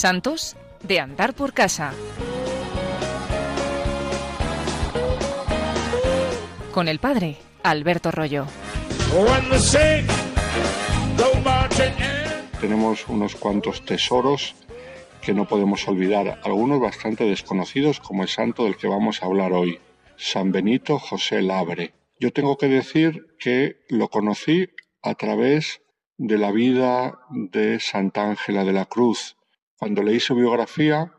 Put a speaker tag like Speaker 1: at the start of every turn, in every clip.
Speaker 1: Santos de andar por casa. Con el padre Alberto Rollo.
Speaker 2: Tenemos unos cuantos tesoros que no podemos olvidar, algunos bastante desconocidos como el santo del que vamos a hablar hoy, San Benito José Labre. Yo tengo que decir que lo conocí a través de la vida de Santa Ángela de la Cruz. Cuando leí su biografía,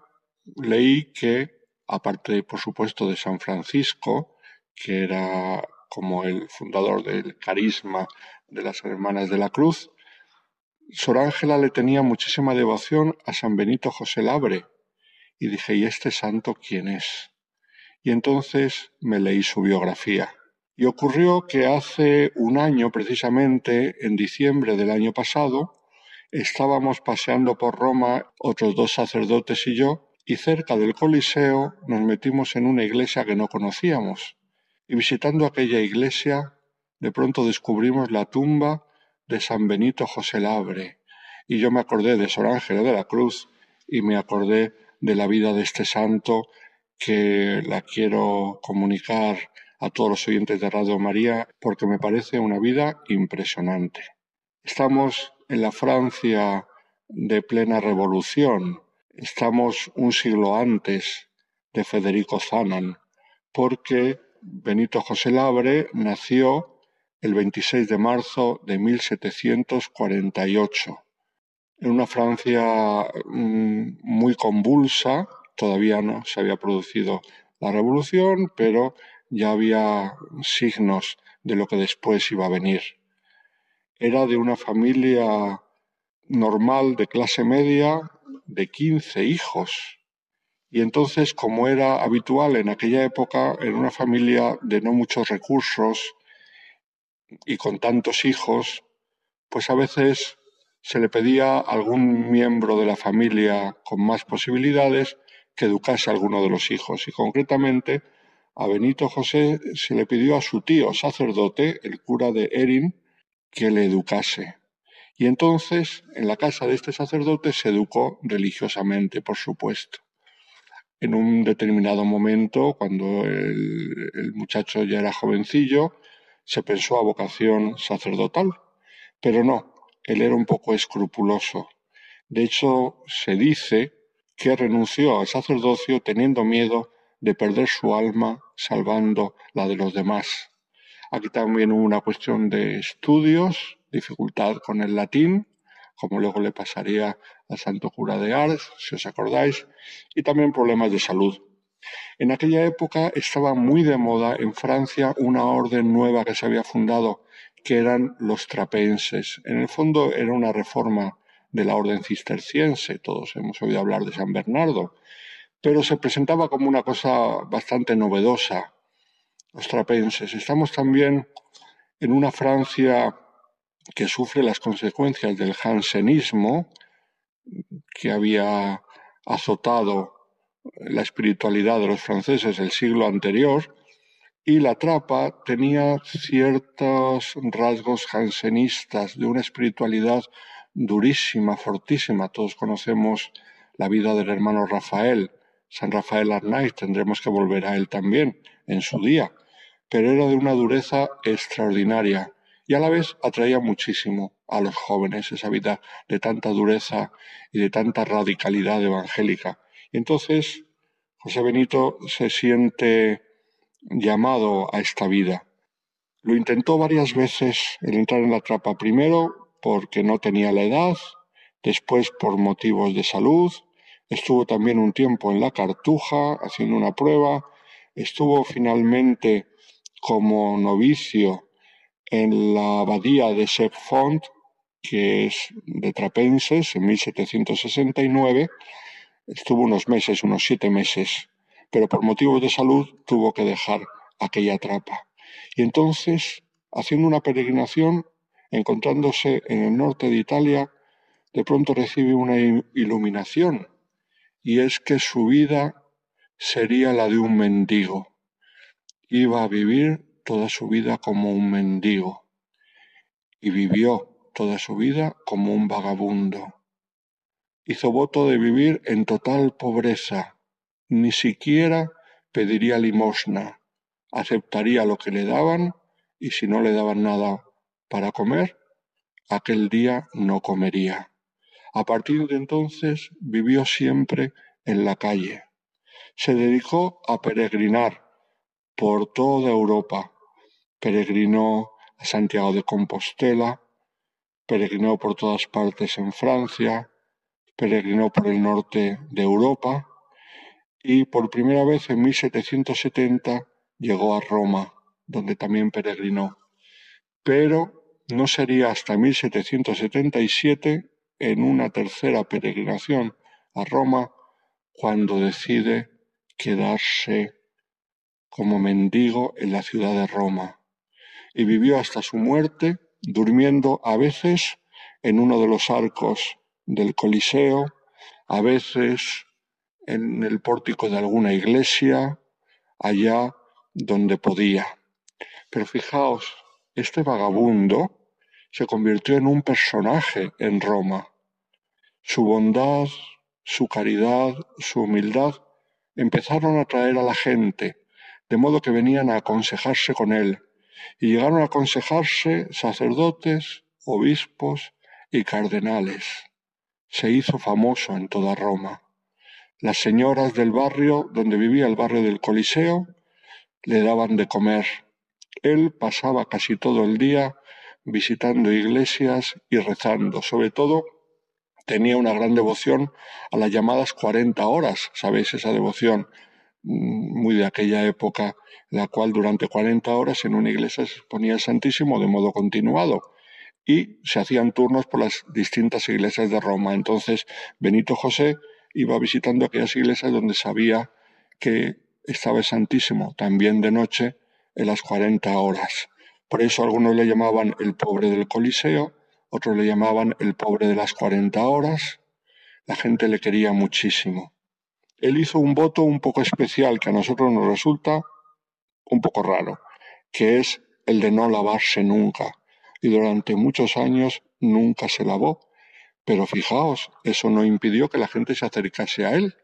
Speaker 2: leí que, aparte, por supuesto, de San Francisco, que era como el fundador del carisma de las Hermanas de la Cruz, Sor Ángela le tenía muchísima devoción a San Benito José Labre. Y dije, ¿y este santo quién es? Y entonces me leí su biografía. Y ocurrió que hace un año, precisamente en diciembre del año pasado, estábamos paseando por Roma, otros dos sacerdotes y yo, y cerca del Coliseo nos metimos en una iglesia que no conocíamos. Y visitando aquella iglesia, de pronto descubrimos la tumba de San Benito José Labre. Y yo me acordé de Sor Ángela de la Cruz y me acordé de la vida de este santo que la quiero comunicar a todos los oyentes de Radio María porque me parece una vida impresionante. Estamos en la Francia de plena revolución, estamos un siglo antes de Federico Zanan, porque Benito José Labre nació el 26 de marzo de 1748 en una Francia mm, muy convulsa, todavía no se había producido la revolución, pero ya había signos de lo que después iba a venir. Era de una familia normal de clase media de 15 hijos. Y entonces, como era habitual en aquella época, en una familia de no muchos recursos y con tantos hijos, pues a veces se le pedía a algún miembro de la familia con más posibilidades que educase a alguno de los hijos. Y concretamente a Benito José se le pidió a su tío sacerdote, el cura de Erin, que le educase. Y entonces, en la casa de este sacerdote se educó religiosamente, por supuesto. En un determinado momento, cuando el, el muchacho ya era jovencillo, se pensó a vocación sacerdotal, pero no, él era un poco escrupuloso. De hecho, se dice que renunció al sacerdocio teniendo miedo de perder su alma salvando la de los demás. Aquí también hubo una cuestión de estudios, dificultad con el latín, como luego le pasaría al santo cura de Ars, si os acordáis, y también problemas de salud. En aquella época estaba muy de moda en Francia una orden nueva que se había fundado, que eran los trapenses. En el fondo era una reforma de la orden cisterciense, todos hemos oído hablar de San Bernardo, pero se presentaba como una cosa bastante novedosa, los trapenses. Estamos también en una Francia que sufre las consecuencias del jansenismo, que había azotado la espiritualidad de los franceses el siglo anterior, y la trapa tenía ciertos rasgos jansenistas de una espiritualidad durísima, fortísima. Todos conocemos la vida del hermano Rafael, San Rafael Arnaiz, tendremos que volver a él también en su día, pero era de una dureza extraordinaria y a la vez atraía muchísimo a los jóvenes esa vida de tanta dureza y de tanta radicalidad evangélica. Y entonces José Benito se siente llamado a esta vida. Lo intentó varias veces el entrar en la trapa, primero porque no tenía la edad, después por motivos de salud, Estuvo también un tiempo en la Cartuja haciendo una prueba. Estuvo finalmente como novicio en la abadía de Sepfont, que es de Trapenses, en 1769. Estuvo unos meses, unos siete meses, pero por motivos de salud tuvo que dejar aquella trapa. Y entonces, haciendo una peregrinación, encontrándose en el norte de Italia, de pronto recibe una iluminación y es que su vida sería la de un mendigo. Iba a vivir toda su vida como un mendigo y vivió toda su vida como un vagabundo. hizo voto de vivir en total pobreza, ni siquiera pediría limosna, aceptaría lo que le daban y si no le daban nada para comer, aquel día no comería. A partir de entonces vivió siempre en la calle. Se dedicó a peregrinar por toda Europa. Peregrinó a Santiago de Compostela, peregrinó por todas partes en Francia, peregrinó por el norte de Europa y por primera vez en 1770 llegó a Roma, donde también peregrinó. Pero no sería hasta 1777, en una tercera peregrinación a Roma, cuando decide quedarse como mendigo en la ciudad de Roma. Y vivió hasta su muerte durmiendo a veces en uno de los arcos del Coliseo, a veces en el pórtico de alguna iglesia, allá donde podía. Pero fijaos, este vagabundo se convirtió en un personaje en Roma. Su bondad, su caridad, su humildad empezaron a atraer a la gente, de modo que venían a aconsejarse con él, y llegaron a aconsejarse sacerdotes, obispos y cardenales. Se hizo famoso en toda Roma. Las señoras del barrio donde vivía el barrio del Coliseo le daban de comer. Él pasaba casi todo el día visitando iglesias y rezando. Sobre todo tenía una gran devoción a las llamadas 40 horas, ¿sabéis? Esa devoción muy de aquella época, la cual durante 40 horas en una iglesia se exponía el Santísimo de modo continuado y se hacían turnos por las distintas iglesias de Roma. Entonces Benito José iba visitando aquellas iglesias donde sabía que estaba el Santísimo, también de noche, en las 40 horas. Por eso algunos le llamaban el pobre del Coliseo, otros le llamaban el pobre de las 40 horas. La gente le quería muchísimo. Él hizo un voto un poco especial que a nosotros nos resulta un poco raro, que es el de no lavarse nunca. Y durante muchos años nunca se lavó. Pero fijaos, eso no impidió que la gente se acercase a él,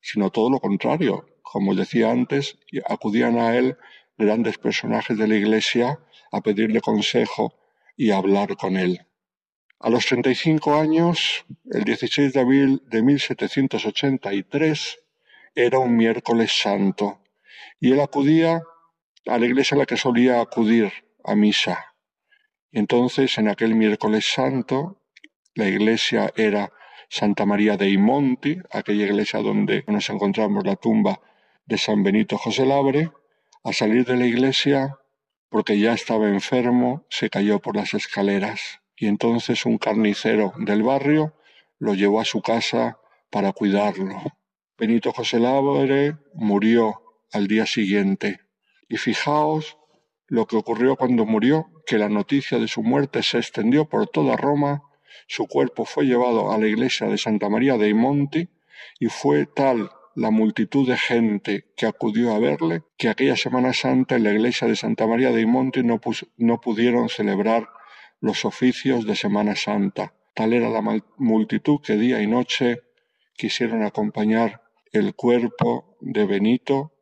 Speaker 2: sino todo lo contrario. Como decía antes, acudían a él grandes personajes de la Iglesia a pedirle consejo y hablar con él. A los 35 años, el 16 de abril de 1783, era un miércoles santo y él acudía a la iglesia a la que solía acudir a misa. Y entonces, en aquel miércoles santo, la iglesia era Santa María dei Monti, aquella iglesia donde nos encontramos la tumba de San Benito José Labre, a salir de la iglesia, porque ya estaba enfermo, se cayó por las escaleras y entonces un carnicero del barrio lo llevó a su casa para cuidarlo. Benito José Labre murió al día siguiente y fijaos lo que ocurrió cuando murió, que la noticia de su muerte se extendió por toda Roma, su cuerpo fue llevado a la iglesia de Santa María dei Monti y fue tal la multitud de gente que acudió a verle, que aquella Semana Santa en la iglesia de Santa María de Monte no, no pudieron celebrar los oficios de Semana Santa. Tal era la multitud que día y noche quisieron acompañar el cuerpo de Benito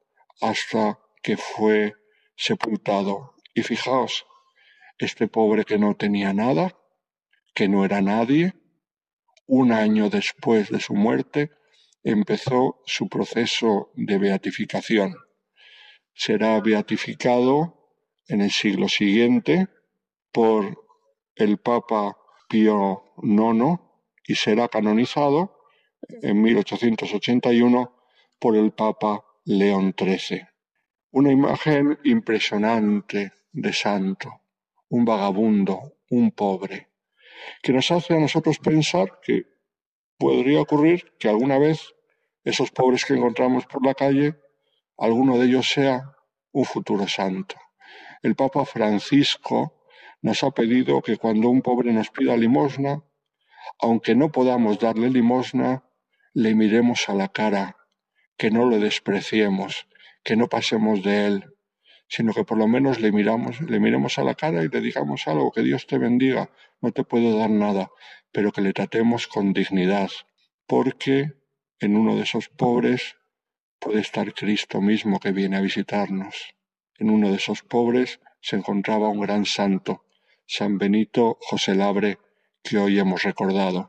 Speaker 2: hasta que fue sepultado. Y fijaos, este pobre que no tenía nada, que no era nadie, un año después de su muerte, empezó su proceso de beatificación. Será beatificado en el siglo siguiente por el Papa Pío IX y será canonizado en 1881 por el Papa León XIII. Una imagen impresionante de santo, un vagabundo, un pobre, que nos hace a nosotros pensar que podría ocurrir que alguna vez esos pobres que encontramos por la calle, alguno de ellos sea un futuro santo. El Papa Francisco nos ha pedido que cuando un pobre nos pida limosna, aunque no podamos darle limosna, le miremos a la cara, que no lo despreciemos, que no pasemos de él, sino que por lo menos le miramos, le miremos a la cara y le digamos algo, que Dios te bendiga, no te puedo dar nada, pero que le tratemos con dignidad, porque en uno de esos pobres puede estar Cristo mismo que viene a visitarnos. En uno de esos pobres se encontraba un gran santo, San Benito José Labre, que hoy hemos recordado.